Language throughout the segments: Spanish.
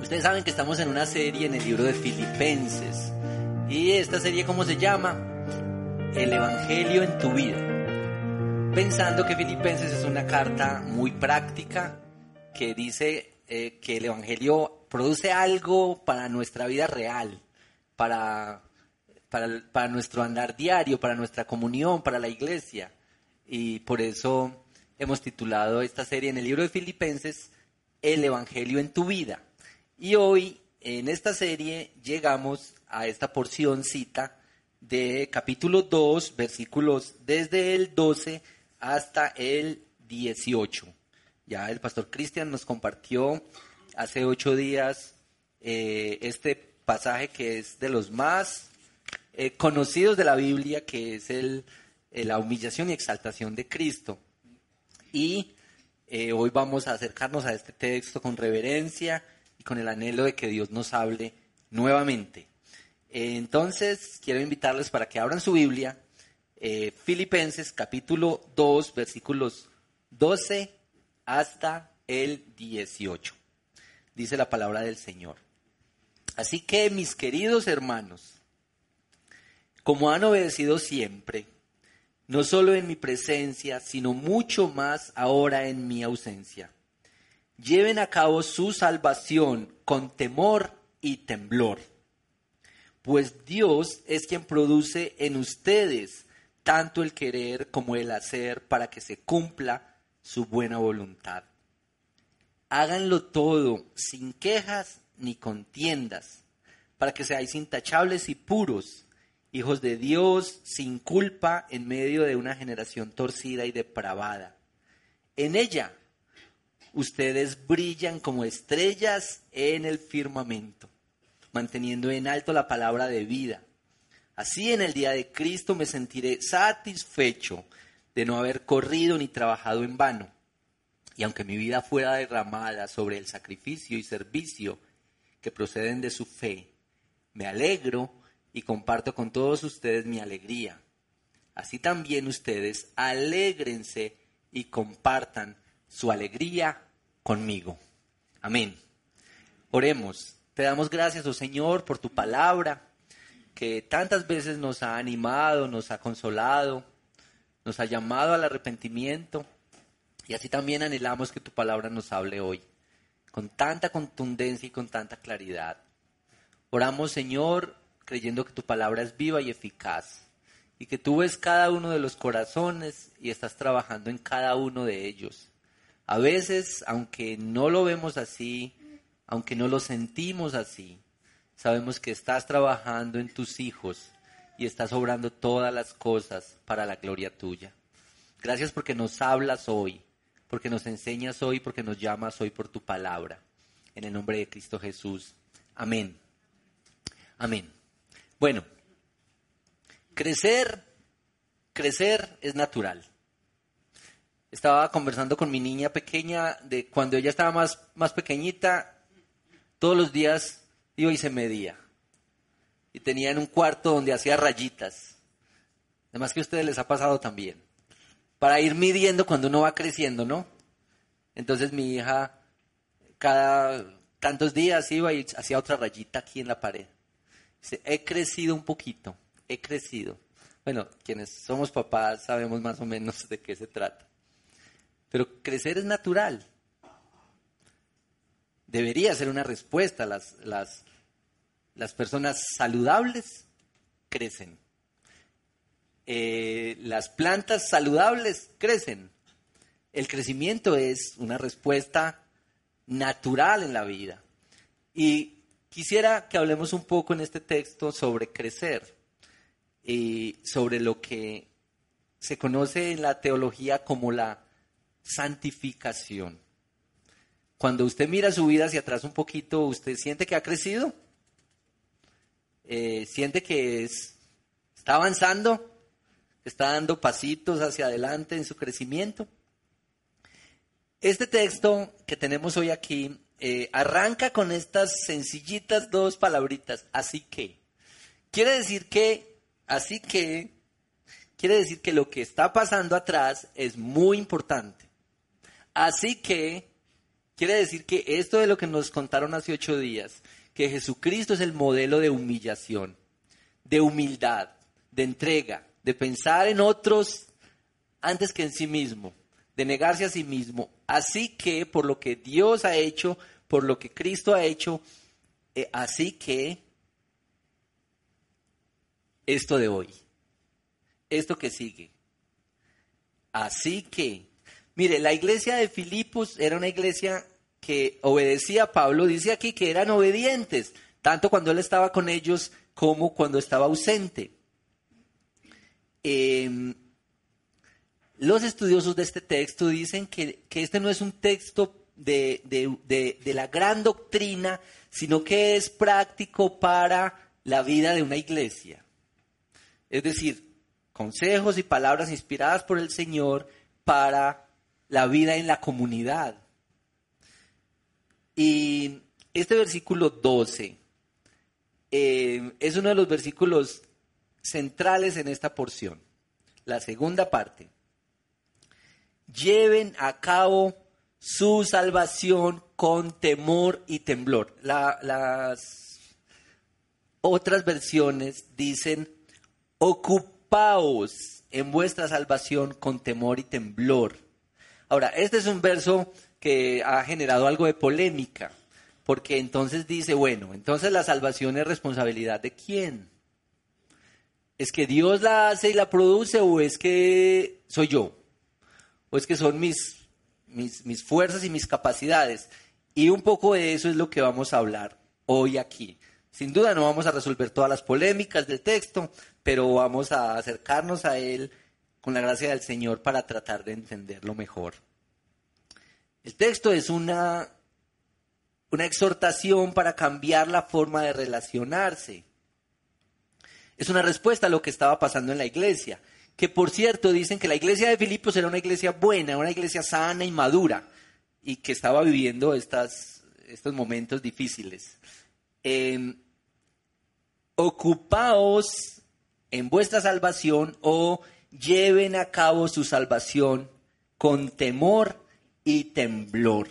Ustedes saben que estamos en una serie en el libro de Filipenses. Y esta serie, ¿cómo se llama? El Evangelio en tu vida. Pensando que Filipenses es una carta muy práctica que dice eh, que el Evangelio produce algo para nuestra vida real, para, para, para nuestro andar diario, para nuestra comunión, para la iglesia. Y por eso hemos titulado esta serie en el libro de Filipenses, El Evangelio en tu vida. Y hoy, en esta serie, llegamos a esta porción cita de capítulo 2, versículos desde el 12 hasta el 18. Ya el pastor Cristian nos compartió hace ocho días eh, este pasaje que es de los más eh, conocidos de la Biblia, que es el, eh, la humillación y exaltación de Cristo. Y hoy vamos a acercarnos a este texto con reverencia y con el anhelo de que Dios nos hable nuevamente. entonces, quiero invitarles para que abran su Biblia, eh, Filipenses capítulo 2, versículos 12 hasta el 18. Dice la palabra del Señor. Así que, mis queridos hermanos, como han obedecido siempre, no solo en mi presencia, sino mucho más ahora en mi ausencia lleven a cabo su salvación con temor y temblor. Pues Dios es quien produce en ustedes tanto el querer como el hacer para que se cumpla su buena voluntad. Háganlo todo sin quejas ni contiendas, para que seáis intachables y puros, hijos de Dios sin culpa en medio de una generación torcida y depravada. En ella ustedes brillan como estrellas en el firmamento, manteniendo en alto la palabra de vida. Así en el día de Cristo me sentiré satisfecho de no haber corrido ni trabajado en vano. Y aunque mi vida fuera derramada sobre el sacrificio y servicio que proceden de su fe, me alegro y comparto con todos ustedes mi alegría. Así también ustedes alégrense y compartan su alegría conmigo. Amén. Oremos. Te damos gracias, oh Señor, por tu palabra, que tantas veces nos ha animado, nos ha consolado, nos ha llamado al arrepentimiento. Y así también anhelamos que tu palabra nos hable hoy, con tanta contundencia y con tanta claridad. Oramos, Señor, creyendo que tu palabra es viva y eficaz, y que tú ves cada uno de los corazones y estás trabajando en cada uno de ellos. A veces, aunque no lo vemos así, aunque no lo sentimos así, sabemos que estás trabajando en tus hijos y estás obrando todas las cosas para la gloria tuya. Gracias porque nos hablas hoy, porque nos enseñas hoy, porque nos llamas hoy por tu palabra. En el nombre de Cristo Jesús. Amén. Amén. Bueno, crecer, crecer es natural estaba conversando con mi niña pequeña de cuando ella estaba más, más pequeñita, todos los días iba y se medía. Y tenía en un cuarto donde hacía rayitas. Además que a ustedes les ha pasado también. Para ir midiendo cuando uno va creciendo, ¿no? Entonces mi hija cada tantos días iba y hacía otra rayita aquí en la pared. Dice, he crecido un poquito, he crecido. Bueno, quienes somos papás sabemos más o menos de qué se trata. Pero crecer es natural. Debería ser una respuesta. Las, las, las personas saludables crecen. Eh, las plantas saludables crecen. El crecimiento es una respuesta natural en la vida. Y quisiera que hablemos un poco en este texto sobre crecer y sobre lo que se conoce en la teología como la santificación. Cuando usted mira su vida hacia atrás un poquito, ¿usted siente que ha crecido? Eh, ¿Siente que está avanzando? ¿Está dando pasitos hacia adelante en su crecimiento? Este texto que tenemos hoy aquí eh, arranca con estas sencillitas dos palabritas, así que. Quiere decir que, así que, quiere decir que lo que está pasando atrás es muy importante. Así que, quiere decir que esto de lo que nos contaron hace ocho días, que Jesucristo es el modelo de humillación, de humildad, de entrega, de pensar en otros antes que en sí mismo, de negarse a sí mismo. Así que por lo que Dios ha hecho, por lo que Cristo ha hecho, eh, así que esto de hoy, esto que sigue. Así que, mire, la iglesia de Filipos era una iglesia que obedecía Pablo, dice aquí que eran obedientes, tanto cuando él estaba con ellos como cuando estaba ausente. Eh, los estudiosos de este texto dicen que, este no es un texto de, de, la gran doctrina, sino que es práctico para la vida de una iglesia. Es decir, consejos y palabras inspiradas por el Señor para la vida en la comunidad. Y este versículo 12 eh, es uno de los versículos centrales en esta porción, la segunda parte lleven a cabo su salvación con temor y temblor. las otras versiones dicen, ocupaos en vuestra salvación con temor y temblor. Ahora, este es un verso que ha generado algo de polémica, porque entonces dice, bueno, entonces la salvación es responsabilidad de quién? ¿Es que Dios la hace y la produce o es que soy yo? o es que son mis, mis, fuerzas y mis capacidades. Y un poco de eso es lo que vamos a hablar hoy aquí. Sin duda no vamos a resolver todas las polémicas del texto, pero vamos a acercarnos a él con la gracia del Señor para tratar de entenderlo mejor. El texto es una, una exhortación para cambiar la forma de relacionarse. Es una respuesta a lo que estaba pasando en la iglesia que por cierto dicen que la iglesia de Filipos era una iglesia buena, una iglesia sana y madura, y que estaba viviendo estas, estos momentos difíciles. Em, ocupaos en vuestra salvación o lleven a cabo su salvación con temor y temblor.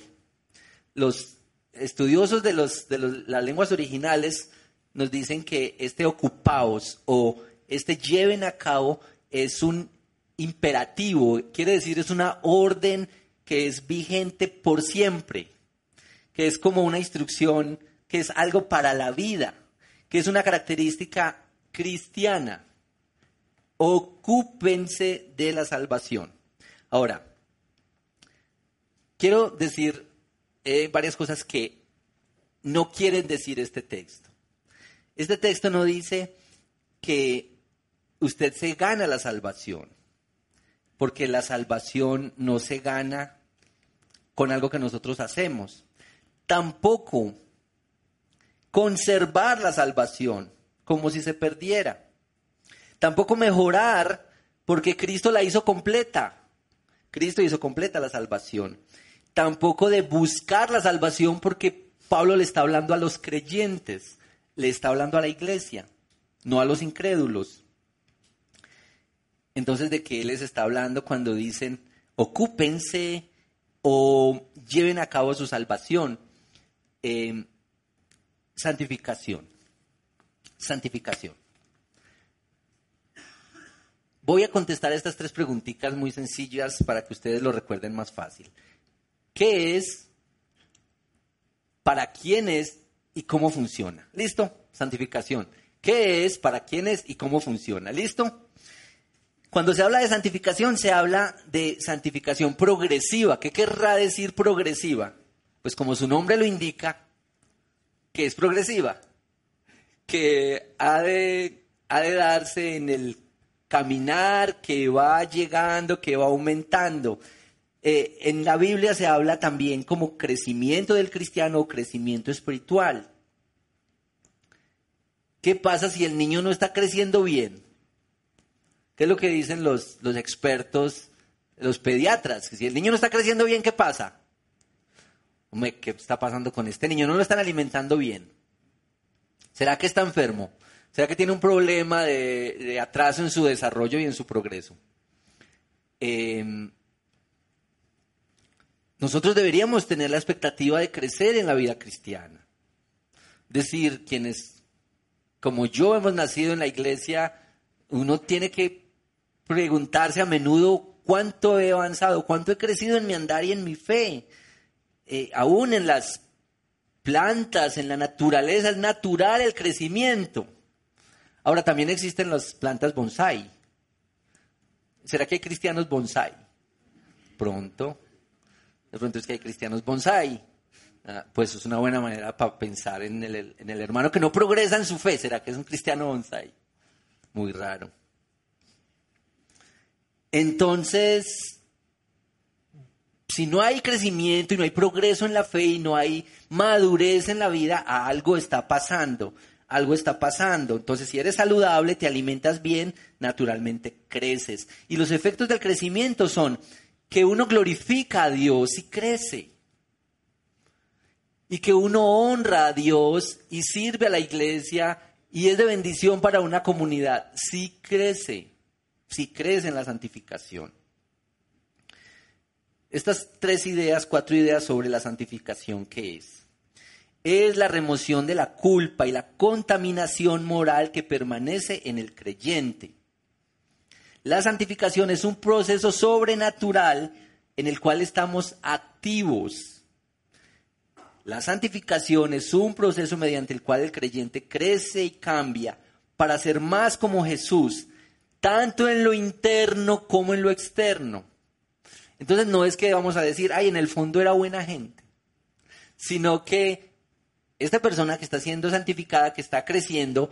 Los estudiosos de, los, de las lenguas originales nos dicen que este ocupaos o este lleven a cabo es un imperativo, quiere decir es una orden que es vigente por siempre, que es como una instrucción, que es algo para la vida, que es una característica cristiana. Ocúpense de la salvación. Ahora, quiero decir eh, varias cosas que no quieren decir este texto. Este texto no dice que usted se gana la salvación, porque la salvación no se gana con algo que nosotros hacemos. Tampoco conservar la salvación como si se perdiera. Tampoco mejorar porque Cristo la hizo completa. Cristo hizo completa la salvación. Tampoco de buscar la salvación porque Pablo le está hablando a los creyentes, le está hablando a la iglesia, no a los incrédulos. Entonces, ¿de qué les está hablando cuando dicen ocúpense o lleven a cabo su salvación? Em, santificación. Santificación. Voy a contestar estas tres preguntitas muy sencillas para que ustedes lo recuerden más fácil. ¿Qué es? ¿Para quién es? ¿Y cómo funciona? ¿Listo? Santificación. ¿Qué es? ¿Para quién es? ¿Y cómo funciona? ¿Listo? Cuando se habla de santificación, se habla de santificación progresiva. ¿Qué querrá decir progresiva? Pues como su nombre lo indica, que es progresiva, que ha de, ha de darse en el caminar, que va llegando, que va aumentando. eh, en la Biblia se habla también como crecimiento del cristiano o crecimiento espiritual. ¿Qué pasa si el niño no está creciendo bien? ¿Qué es lo que dicen los, los expertos, los pediatras? Si el niño no está creciendo bien, ¿qué pasa? Hombre, ¿qué está pasando con este niño? No lo están alimentando bien. ¿Será que está enfermo? ¿Será que tiene un problema de, atraso en su desarrollo y en su progreso? Em, nosotros deberíamos tener la expectativa de crecer en la vida cristiana. Decir, quienes como yo hemos nacido en la iglesia, uno tiene que preguntarse a menudo cuánto he avanzado, cuánto he crecido en mi andar y en mi fe. Eh, aún en las plantas, en la naturaleza, es natural el crecimiento. Ahora también existen las plantas bonsai. ¿Será que hay cristianos bonsai? Pronto. De pronto es que hay cristianos bonsai. Ah, pues es una buena manera para pensar en el, en el hermano que no progresa en su fe. ¿Será que es un cristiano bonsai? Muy raro. Entonces, si no hay crecimiento y no hay progreso en la fe y no hay madurez en la vida, algo está pasando. Algo está pasando. Entonces, si eres saludable, te alimentas bien, naturalmente creces. Y los efectos del crecimiento son que uno glorifica a Dios y crece y que uno honra a Dios y sirve a la iglesia y es de bendición para una comunidad, si crece, si crece en la santificación. Estas tres ideas, cuatro ideas sobre la santificación, ¿qué es? Es la remoción de la culpa y la contaminación moral que permanece en el creyente. La santificación es un proceso sobrenatural en el cual estamos activos la santificación es un proceso mediante el cual el creyente crece y cambia para ser más como Jesús, tanto en lo interno como en lo externo. Entonces no es que vamos a decir, ay, en el fondo era buena gente, sino que esta persona que está siendo santificada, que está creciendo,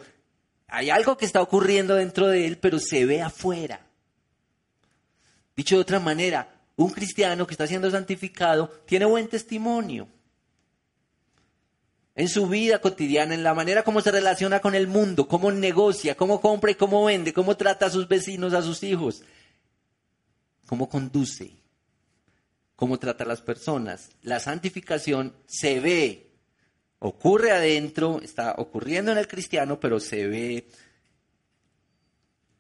hay algo que está ocurriendo dentro de él, pero se ve afuera. Dicho de otra manera, un cristiano que está siendo santificado tiene buen testimonio en su vida cotidiana, en la manera como se relaciona con el mundo, cómo negocia, cómo compra y cómo vende, cómo trata a sus vecinos, a sus hijos, cómo conduce, cómo trata a las personas. La santificación se ve, ocurre adentro, está ocurriendo en el cristiano, pero se ve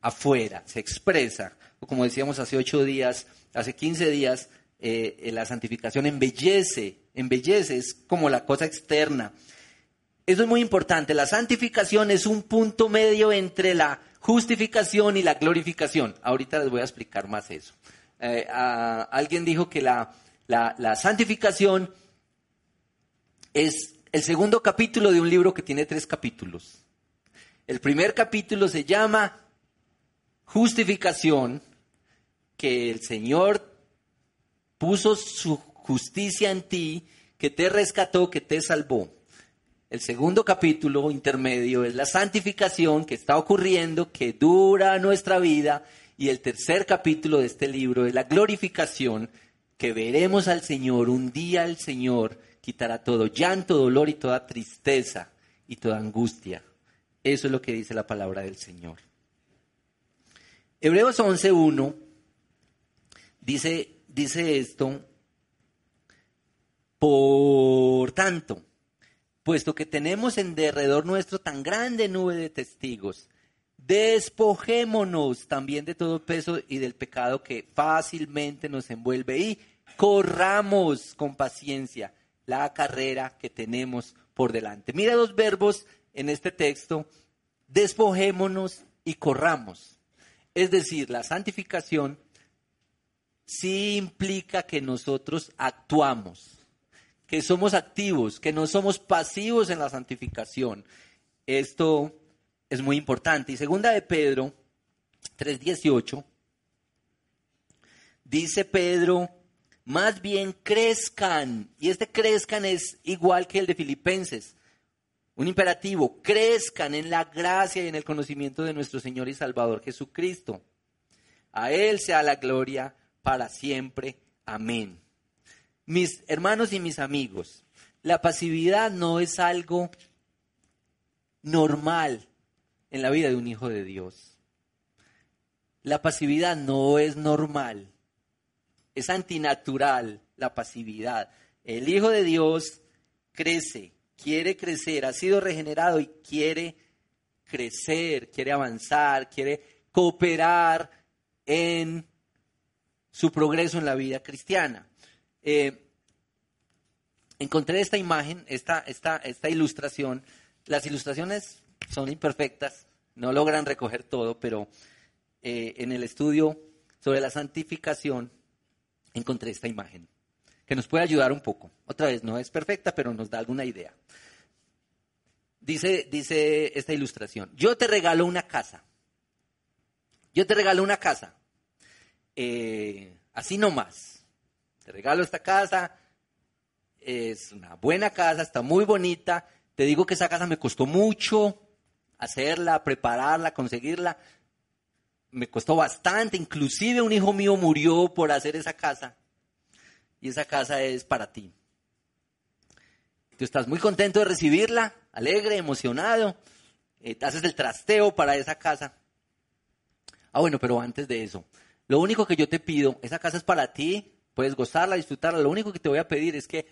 afuera, se expresa. Como decíamos hace ocho días, hace quince días, eh, la santificación embellece, embellece, es como la cosa externa. Eso es muy importante. La santificación es un punto medio entre la justificación y la glorificación. Ahorita les voy a explicar más eso. Eh, alguien dijo que la, la santificación es el segundo capítulo de un libro que tiene tres capítulos. El primer capítulo se llama justificación, que el Señor puso su justicia en ti, que te rescató, que te salvó. El segundo capítulo intermedio es la santificación que está ocurriendo, que dura nuestra vida. Y el tercer capítulo de este libro es la glorificación, que veremos al Señor. Un día el Señor quitará todo llanto, dolor y toda tristeza y toda angustia. Eso es lo que dice la palabra del Señor. Hebreos 11.1 dice, dice esto. Por tanto, puesto que tenemos en derredor nuestro tan grande nube de testigos, despojémonos también de todo peso y del pecado que fácilmente nos envuelve y corramos con paciencia la carrera que tenemos por delante. Mira dos verbos en este texto, despojémonos y corramos. Es decir, la santificación sí implica que nosotros actuamos que somos activos, que no somos pasivos en la santificación. Esto es muy importante. Y segunda de Pedro 3:18 dice Pedro, más bien crezcan. Y este crezcan es igual que el de Filipenses. Un imperativo, crezcan en la gracia y en el conocimiento de nuestro Señor y Salvador Jesucristo. A Él sea la gloria para siempre. Amén. Mis hermanos y mis amigos, la pasividad no es algo normal en la vida de un hijo de Dios. La pasividad no es normal, es antinatural la pasividad. El hijo de Dios crece, quiere crecer, ha sido regenerado y quiere crecer, quiere avanzar, quiere cooperar en su progreso en la vida cristiana. Eh, encontré esta imagen, esta, esta, esta ilustración. Las ilustraciones son imperfectas, no logran recoger todo, pero eh, en el estudio sobre la santificación encontré esta imagen que nos puede ayudar un poco. Otra vez, no es perfecta, pero nos da alguna idea. Dice, dice esta ilustración, yo te regalo una casa. Yo te regalo una casa. Eh, así nomás. Te regalo esta casa. Es una buena casa, está muy bonita. Te digo que esa casa me costó mucho hacerla, prepararla, conseguirla. Me costó bastante. Inclusive un hijo mío murió por hacer esa casa y esa casa es para ti. Tú estás muy contento de recibirla, alegre, emocionado, eh, haces el trasteo para esa casa. Ah, bueno, pero antes de eso, lo único que yo te pido, esa casa es para ti, puedes gozarla, disfrutarla, lo único que te voy a pedir es que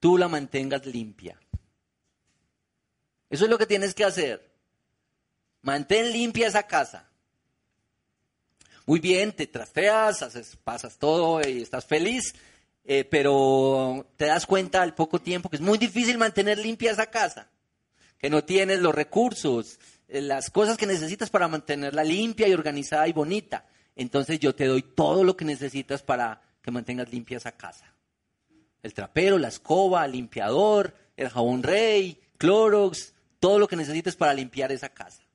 tú la mantengas limpia. Eso es lo que tienes que hacer. Mantén limpia esa casa. Muy bien, te trasteas, haces, pasas todo y estás feliz, eh, pero te das cuenta al poco tiempo que es muy difícil mantener limpia esa casa, que no tienes los recursos, eh, las cosas que necesitas para mantenerla limpia y organizada y bonita. Entonces yo te doy todo lo que necesitas para que mantengas limpia esa casa. El trapero, la escoba, el limpiador, el jabón rey, Clorox, todo lo que necesites para limpiar esa casa.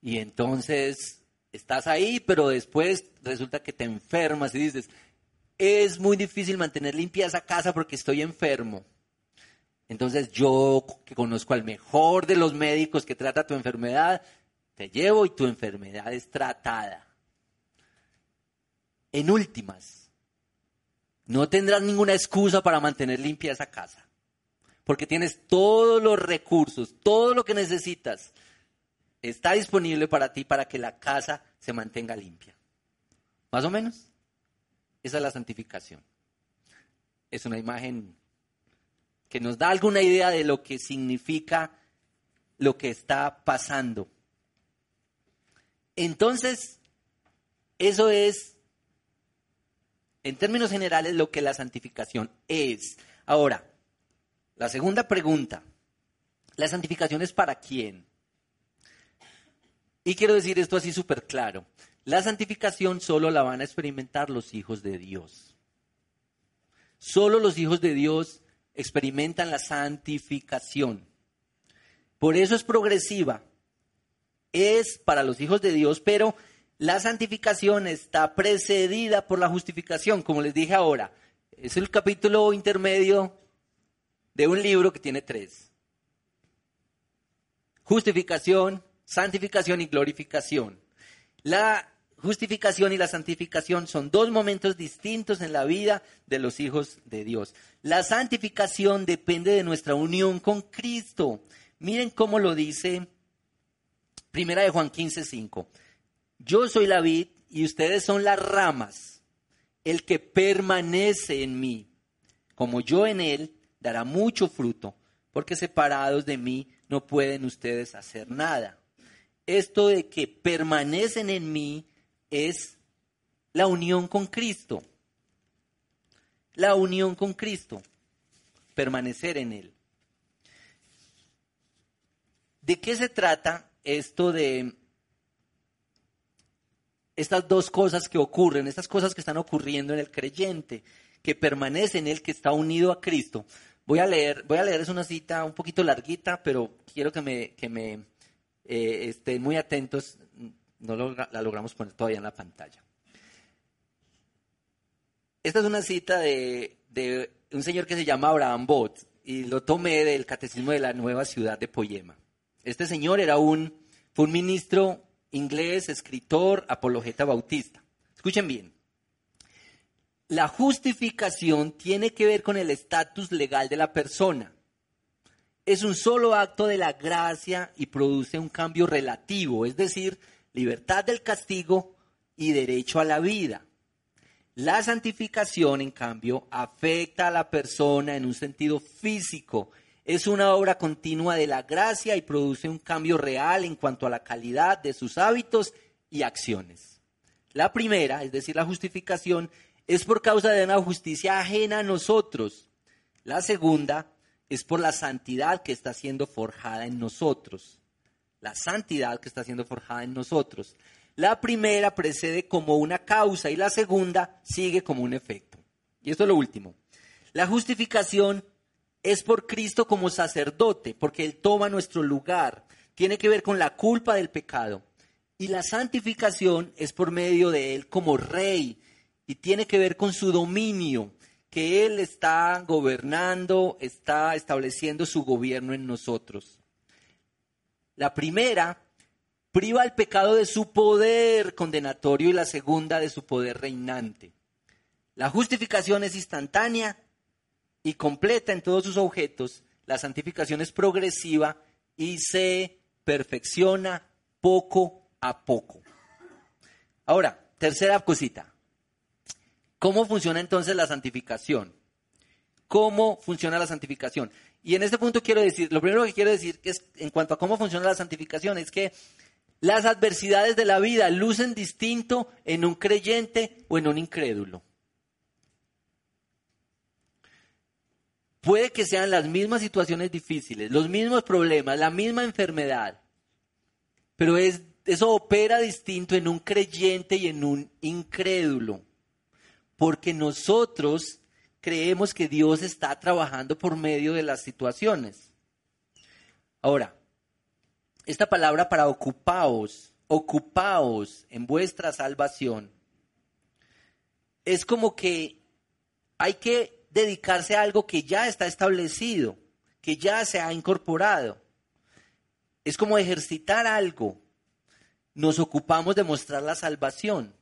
Y entonces estás ahí, pero después resulta que te enfermas y dices, es muy difícil mantener limpia esa casa porque estoy enfermo. Entonces yo, que conozco al mejor de los médicos que trata tu enfermedad, te llevo y tu enfermedad es tratada. En últimas, no tendrás ninguna excusa para mantener limpia esa casa, porque tienes todos los recursos, todo lo que necesitas está disponible para ti para que la casa se mantenga limpia. ¿Más o menos? Esa es la santificación. Es una imagen que nos da alguna idea de lo que significa lo que está pasando. Entonces, eso es, en términos generales, lo que la santificación es. Ahora, la segunda pregunta, ¿la santificación es para quién? Y quiero decir esto así súper claro. La santificación solo la van a experimentar los hijos de Dios. Solo los hijos de Dios experimentan la santificación. Por eso es progresiva. Es para los hijos de Dios, pero la santificación está precedida por la justificación, como les dije ahora. Es el capítulo intermedio de un libro que tiene tres. Justificación, santificación y glorificación. La justificación y la santificación son dos momentos distintos en la vida de los hijos de Dios. La santificación depende de nuestra unión con Cristo. Miren cómo lo dice Primera de Juan 15, 5. Yo soy la vid y ustedes son las ramas. El que permanece en mí, como yo en él, dará mucho fruto, porque separados de mí no pueden ustedes hacer nada esto de que permanecen en mí es la unión con Cristo. La unión con Cristo. Permanecer en Él. ¿De qué se trata esto de estas dos cosas que ocurren, estas cosas que están ocurriendo en el creyente, que permanece en Él, que está unido a Cristo? Voy a leer, voy a leer, es una cita un poquito larguita, pero quiero que me, que me eh, estén muy atentos, no la logramos poner todavía en la pantalla. Esta es una cita de, un señor que se llama Abraham Bott y lo tomé del Catecismo de la Nueva Ciudad de Poyema. Este señor era un, fue un ministro inglés, escritor, apologeta bautista. Escuchen bien. La justificación tiene que ver con el estatus legal de la persona. Es un solo acto de la gracia y produce un cambio relativo, es decir, libertad del castigo y derecho a la vida. La santificación, en cambio, afecta a la persona en un sentido físico. Es una obra continua de la gracia y produce un cambio real en cuanto a la calidad de sus hábitos y acciones. La primera, es decir, la justificación, es por causa de una justicia ajena a nosotros. La segunda es por la santidad que está siendo forjada en nosotros. La santidad que está siendo forjada en nosotros. La primera precede como una causa y la segunda sigue como un efecto. Y esto es lo último. La justificación es por Cristo como sacerdote, porque Él toma nuestro lugar. Tiene que ver con la culpa del pecado. Y la santificación es por medio de Él como rey, y tiene que ver con su dominio, que Él está gobernando, está estableciendo su gobierno en nosotros. La primera priva al pecado de su poder condenatorio y la segunda de su poder reinante. La justificación es instantánea y completa en todos sus objetos. La santificación es progresiva y se perfecciona poco a poco. Ahora, tercera cosita. ¿Cómo funciona entonces la santificación? ¿Cómo funciona la santificación? Y en este punto quiero decir, lo primero que quiero decir es en cuanto a cómo funciona la santificación es que las adversidades de la vida lucen distinto en un creyente o en un incrédulo. Puede que sean las mismas situaciones difíciles, los mismos problemas, la misma enfermedad, pero es, eso opera distinto en un creyente y en un incrédulo porque nosotros creemos que Dios está trabajando por medio de las situaciones. Ahora, esta palabra para ocupaos, ocupaos en vuestra salvación, es como que hay que dedicarse a algo que ya está establecido, que ya se ha incorporado. Es como ejercitar algo. Nos ocupamos de mostrar la salvación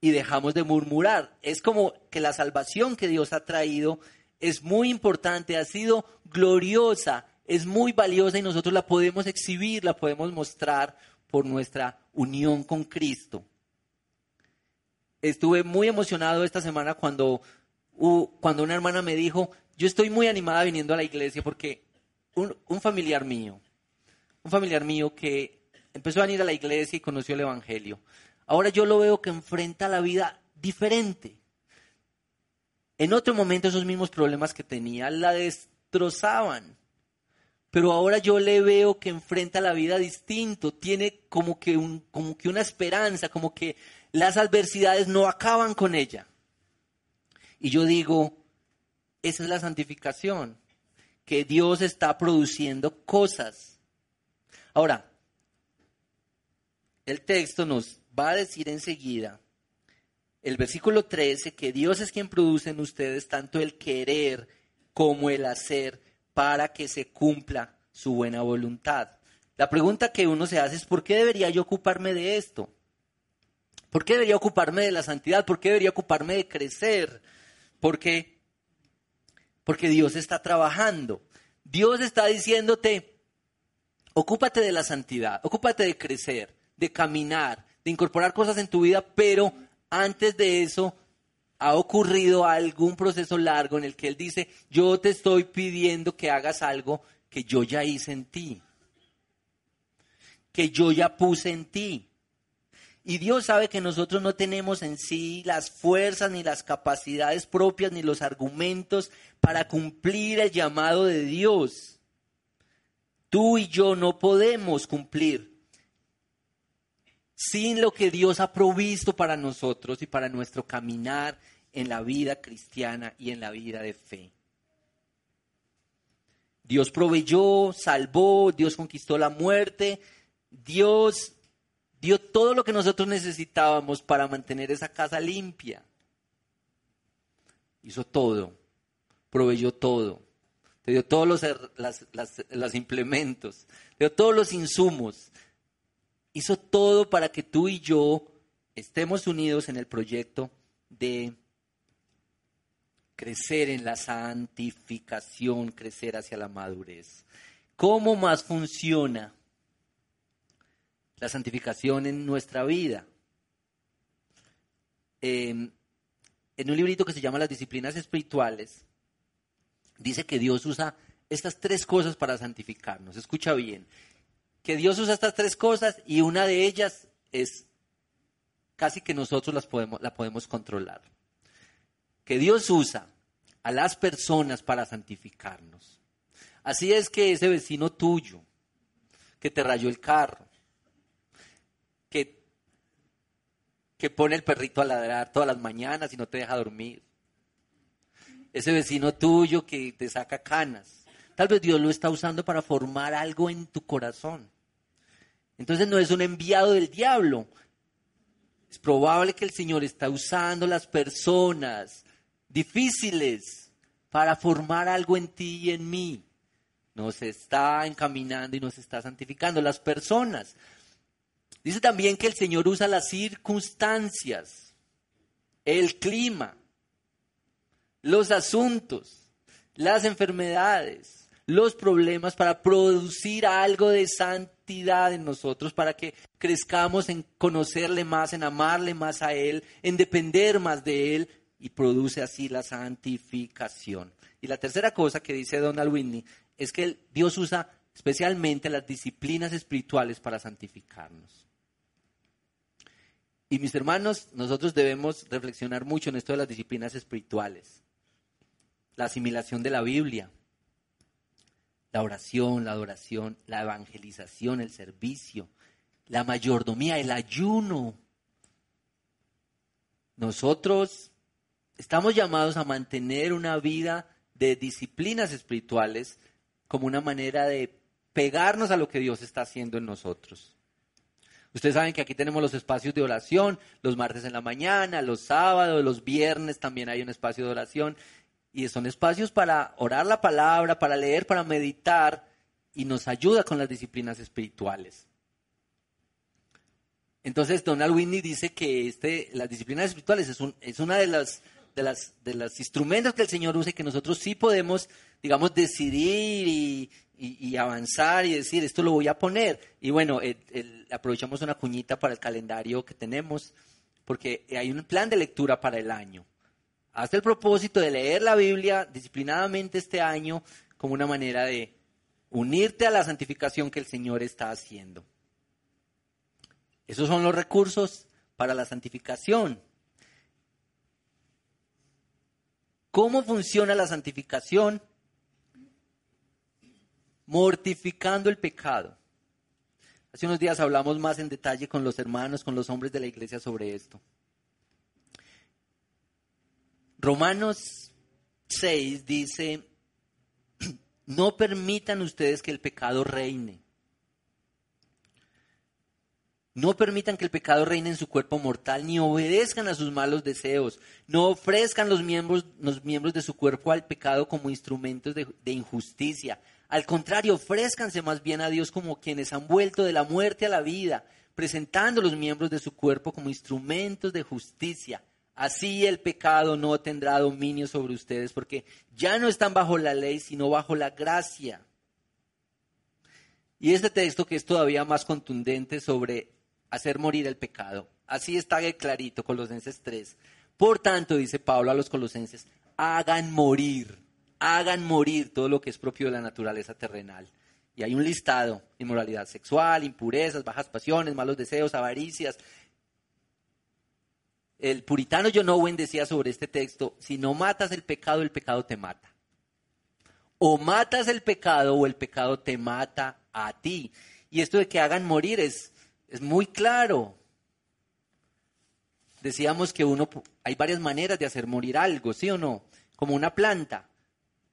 y dejamos de murmurar. Es como que la salvación que Dios ha traído es muy importante, ha sido gloriosa, es muy valiosa y nosotros la podemos exhibir, la podemos mostrar por nuestra unión con Cristo. Estuve muy emocionado esta semana cuando, cuando una hermana me dijo, yo estoy muy animada viniendo a la iglesia porque un, un familiar mío, un familiar mío que empezó a venir a la iglesia y conoció el Evangelio, Ahora yo lo veo que enfrenta la vida diferente. En otro momento esos mismos problemas que tenía la destrozaban. Pero ahora yo le veo que enfrenta la vida distinto, tiene como que, un, como que una esperanza, como que las adversidades no acaban con ella. Y yo digo, esa es la santificación, que Dios está produciendo cosas. Ahora, el texto nos va a decir enseguida, el versículo 13, que Dios es quien produce en ustedes tanto el querer como el hacer para que se cumpla su buena voluntad. La pregunta que uno se hace es, ¿por qué debería yo ocuparme de esto? ¿Por qué debería ocuparme de la santidad? ¿Por qué debería ocuparme de crecer? ¿Por qué? Porque Dios está trabajando. Dios está diciéndote, ocúpate de la santidad, ocúpate de crecer, de caminar, de incorporar cosas en tu vida, pero antes de eso ha ocurrido algún proceso largo en el que Él dice, yo te estoy pidiendo que hagas algo que yo ya hice en ti, que yo ya puse en ti. Y Dios sabe que nosotros no tenemos en sí las fuerzas ni las capacidades propias ni los argumentos para cumplir el llamado de Dios. Tú y yo no podemos cumplir sin lo que Dios ha provisto para nosotros y para nuestro caminar en la vida cristiana y en la vida de fe. Dios proveyó, salvó, Dios conquistó la muerte, Dios dio todo lo que nosotros necesitábamos para mantener esa casa limpia. Hizo todo, proveyó todo, te dio todos los, los implementos, te dio todos los insumos, hizo todo para que tú y yo estemos unidos en el proyecto de crecer en la santificación, crecer hacia la madurez. ¿Cómo más funciona la santificación en nuestra vida? Em, en un librito que se llama Las Disciplinas Espirituales, dice que Dios usa estas tres cosas para santificarnos. Escucha bien, que Dios usa estas tres cosas y una de ellas es casi que nosotros las podemos, la podemos controlar. Que Dios usa a las personas para santificarnos. Así es que ese vecino tuyo que te rayó el carro, que, que pone el perrito a ladrar todas las mañanas y no te deja dormir, ese vecino tuyo que te saca canas, tal vez Dios lo está usando para formar algo en tu corazón. Entonces no es un enviado del diablo, es probable que el Señor está usando las personas difíciles para formar algo en ti y en mí. Nos está encaminando y nos está santificando las personas. Dice también que el Señor usa las circunstancias, el clima, los asuntos, las enfermedades, los problemas para producir algo de santidad en nosotros, para que crezcamos en conocerle más, en amarle más a Él, en depender más de Él y produce así la santificación. Y la tercera cosa que dice Donald Whitney es que Dios usa especialmente las disciplinas espirituales para santificarnos. Y mis hermanos, nosotros debemos reflexionar mucho en esto de las disciplinas espirituales. La asimilación de la Biblia, la oración, la adoración, la evangelización, el servicio, la mayordomía, el ayuno. Nosotros estamos llamados a mantener una vida de disciplinas espirituales como una manera de pegarnos a lo que Dios está haciendo en nosotros. Ustedes saben que aquí tenemos los espacios de oración, los martes en la mañana, los sábados, los viernes también hay un espacio de oración y son espacios para orar la palabra, para leer, para meditar y nos ayuda con las disciplinas espirituales. Entonces Donald Whitney dice que este, las disciplinas espirituales es, un, es una de las, de, las, de los instrumentos que el Señor usa y que nosotros sí podemos, digamos, decidir y, y, avanzar y decir, esto lo voy a poner. Y bueno, aprovechamos una cuñita para el calendario que tenemos, porque hay un plan de lectura para el año. Haz el propósito de leer la Biblia disciplinadamente este año como una manera de unirte a la santificación que el Señor está haciendo. Esos son los recursos para la santificación. ¿Cómo funciona la santificación? Mortificando el pecado. Hace unos días hablamos más en detalle con los hermanos, con los hombres de la iglesia sobre esto. Romanos 6 dice, no permitan ustedes que el pecado reine. No permitan que el pecado reine en su cuerpo mortal, ni obedezcan a sus malos deseos. No ofrezcan los miembros, los miembros de su cuerpo al pecado como instrumentos de, de injusticia. Al contrario, ofrézcanse más bien a Dios como quienes han vuelto de la muerte a la vida, presentando los miembros de su cuerpo como instrumentos de justicia. Así el pecado no tendrá dominio sobre ustedes, porque ya no están bajo la ley, sino bajo la gracia. Y este texto que es todavía más contundente sobre hacer morir el pecado. Así está clarito, Colosenses 3. Por tanto, dice Pablo a los colosenses, hagan morir, hagan morir todo lo que es propio de la naturaleza terrenal. Y hay un listado, inmoralidad sexual, impurezas, bajas pasiones, malos deseos, avaricias, el puritano John Owen decía sobre este texto, si no matas el pecado, el pecado te mata. O matas el pecado o el pecado te mata a ti. Y esto de que hagan morir es, es muy claro. Decíamos que uno, hay varias maneras de hacer morir algo, ¿sí o no? Como una planta.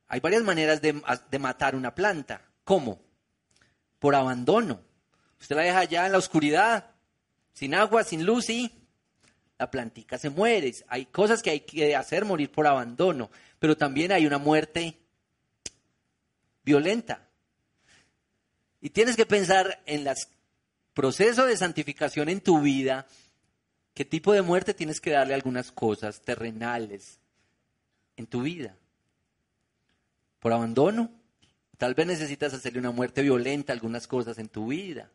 Hay varias maneras de, de matar una planta. ¿Cómo? Por abandono. Usted la deja allá en la oscuridad, sin agua, sin luz y la plantica se muere. Hay cosas que hay que hacer morir por abandono, pero también hay una muerte violenta. Y tienes que pensar en los procesos de santificación en tu vida qué tipo de muerte tienes que darle a algunas cosas terrenales en tu vida. Por abandono, tal vez necesitas hacerle una muerte violenta a algunas cosas en tu vida.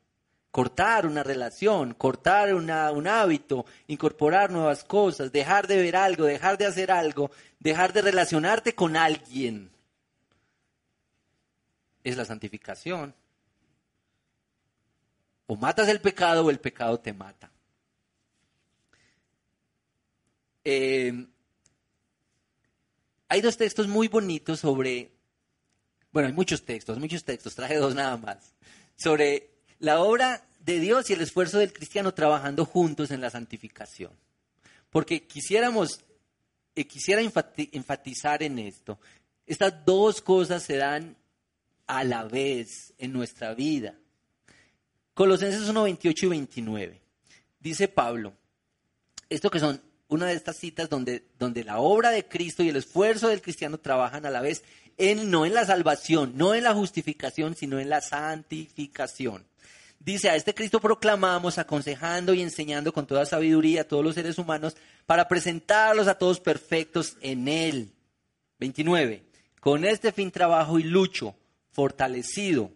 Cortar una relación, cortar un hábito, incorporar nuevas cosas, dejar de ver algo, dejar de hacer algo, dejar de relacionarte con alguien. Es la santificación. O matas el pecado o el pecado te mata. Eh, hay dos textos muy bonitos sobre, bueno, hay muchos textos, muchos textos, traje dos nada más, sobre la obra de Dios y el esfuerzo del cristiano trabajando juntos en la santificación. Porque quisiéramos, eh, quisiera enfatizar en esto. Estas dos cosas se dan a la vez en nuestra vida. Colosenses 1, 28 y 29. Dice Pablo, esto que son una de estas citas donde, donde la obra de Cristo y el esfuerzo del cristiano trabajan a la vez, en, no en la salvación, no en la justificación, sino en la santificación. Dice, a este Cristo proclamamos, aconsejando y enseñando con toda sabiduría a todos los seres humanos para presentarlos a todos perfectos en Él. 29. Con este fin trabajo y lucho, fortalecido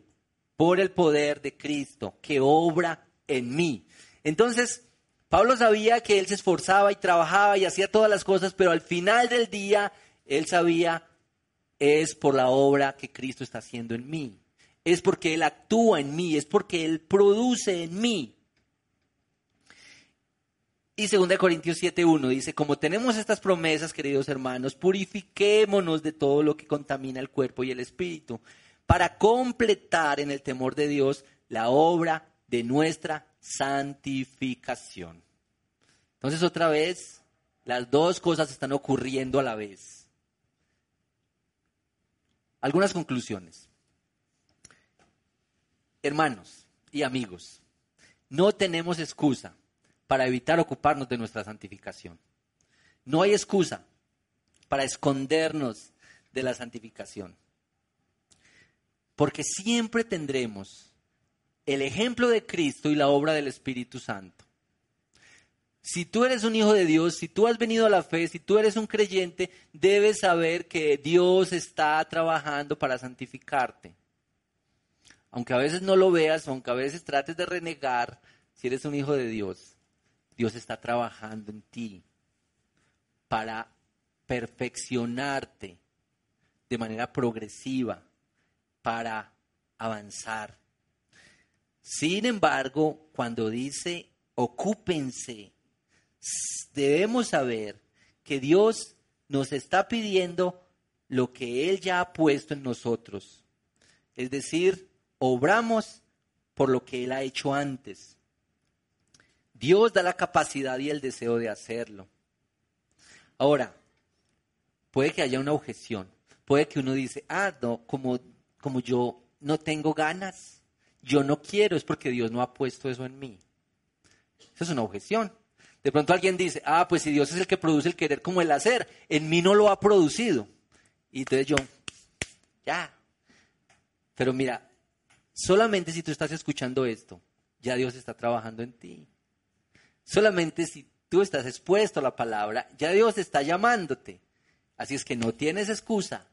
por el poder de Cristo que obra en mí. Entonces, Pablo sabía que él se esforzaba y trabajaba y hacía todas las cosas, pero al final del día él sabía es por la obra que Cristo está haciendo en mí. Es porque Él actúa en mí, es porque Él produce en mí. Y 2 Corintios 7.1 dice, como tenemos estas promesas, queridos hermanos, purifiquémonos de todo lo que contamina el cuerpo y el espíritu para completar en el temor de Dios la obra de nuestra santificación. Entonces otra vez, las dos cosas están ocurriendo a la vez. Algunas conclusiones. Hermanos y amigos, no tenemos excusa para evitar ocuparnos de nuestra santificación. No hay excusa para escondernos de la santificación. Porque siempre tendremos el ejemplo de Cristo y la obra del Espíritu Santo. Si tú eres un hijo de Dios, si tú has venido a la fe, si tú eres un creyente, debes saber que Dios está trabajando para santificarte. Aunque a veces no lo veas, aunque a veces trates de renegar, si eres un hijo de Dios, Dios está trabajando en ti para perfeccionarte de manera progresiva para avanzar. Sin embargo, cuando dice ocúpense, debemos saber que Dios nos está pidiendo lo que Él ya ha puesto en nosotros. Es decir, obramos por lo que Él ha hecho antes. Dios da la capacidad y el deseo de hacerlo. Ahora, puede que haya una objeción. Puede que uno dice, ah, no, como como yo no tengo ganas, yo no quiero, es porque Dios no ha puesto eso en mí. Esa es una objeción. De pronto alguien dice, ah, pues si Dios es el que produce el querer como el hacer, en mí no lo ha producido. Y entonces yo, ya. Pero mira, solamente si tú estás escuchando esto, ya Dios está trabajando en ti. Solamente si tú estás expuesto a la palabra, ya Dios está llamándote. Así es que no tienes excusa.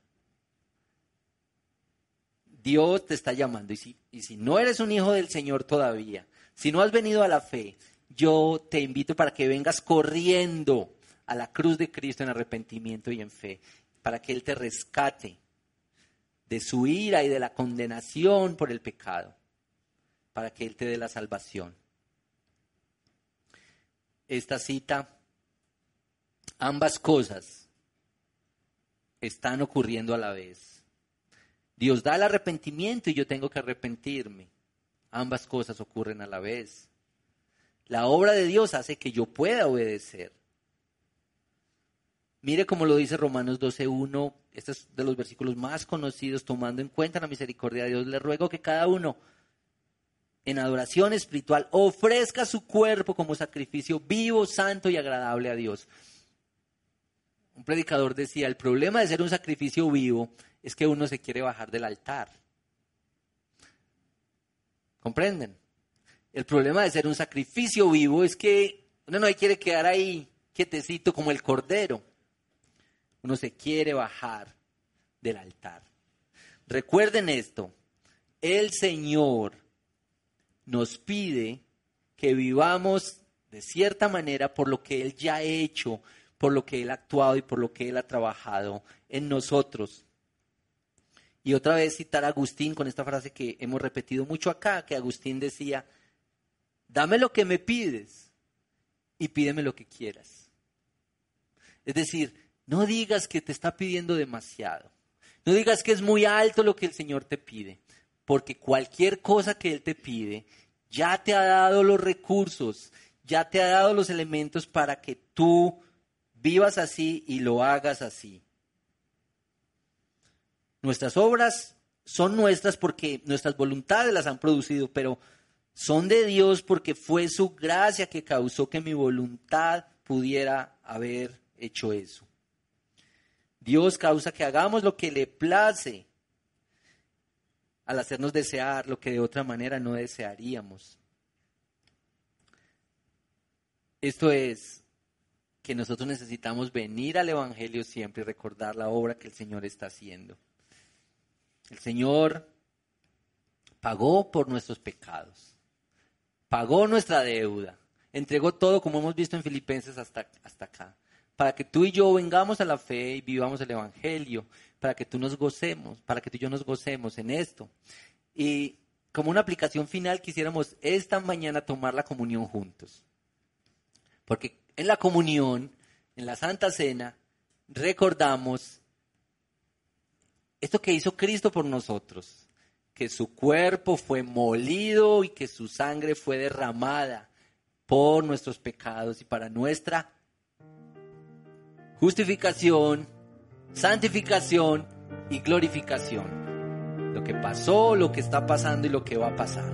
Dios te está llamando. Y si, y si no eres un hijo del Señor todavía, si no has venido a la fe, yo te invito para que vengas corriendo a la cruz de Cristo en arrepentimiento y en fe, para que Él te rescate de su ira y de la condenación por el pecado, para que Él te dé la salvación. Esta cita, ambas cosas están ocurriendo a la vez. Dios da el arrepentimiento y yo tengo que arrepentirme. Ambas cosas ocurren a la vez. La obra de Dios hace que yo pueda obedecer. Mire cómo lo dice Romanos 12.1, este es de los versículos más conocidos, tomando en cuenta la misericordia de Dios, le ruego que cada uno en adoración espiritual ofrezca su cuerpo como sacrificio vivo, santo y agradable a Dios. Un predicador decía, el problema de ser un sacrificio vivo es que uno se quiere bajar del altar. ¿Comprenden? El problema de ser un sacrificio vivo es que Uno no quiere quedar ahí quietecito como el cordero. Uno se quiere bajar del altar. Recuerden esto, el Señor nos pide que vivamos de cierta manera por lo que Él ya ha hecho, por lo que Él ha actuado y por lo que Él ha trabajado en nosotros. Y otra vez citar a Agustín con esta frase que hemos repetido mucho acá, que Agustín decía, dame lo que me pides y pídeme lo que quieras. Es decir, no digas que te está pidiendo demasiado. No digas que es muy alto lo que el Señor te pide, porque cualquier cosa que Él te pide, ya te ha dado los recursos, ya te ha dado los elementos para que tú vivas así y lo hagas así. Nuestras obras son nuestras porque nuestras voluntades las han producido, pero son de Dios porque fue su gracia que causó que mi voluntad pudiera haber hecho eso. Dios causa que hagamos lo que le place al hacernos desear lo que de otra manera no desearíamos. Esto es que nosotros necesitamos venir al Evangelio siempre y recordar la obra que el Señor está haciendo. El Señor pagó por nuestros pecados, pagó nuestra deuda, entregó todo como hemos visto en Filipenses hasta, hasta acá, para que tú y yo vengamos a la fe y vivamos el Evangelio, para que tú nos gocemos, para que tú y yo nos gocemos en esto. Y como una aplicación final quisiéramos esta mañana tomar la comunión juntos. Porque en la comunión, en la Santa Cena, recordamos esto que hizo Cristo por nosotros, que su cuerpo fue molido y que su sangre fue derramada por nuestros pecados y para nuestra justificación, santificación y glorificación. Lo que pasó, lo que está pasando y lo que va a pasar.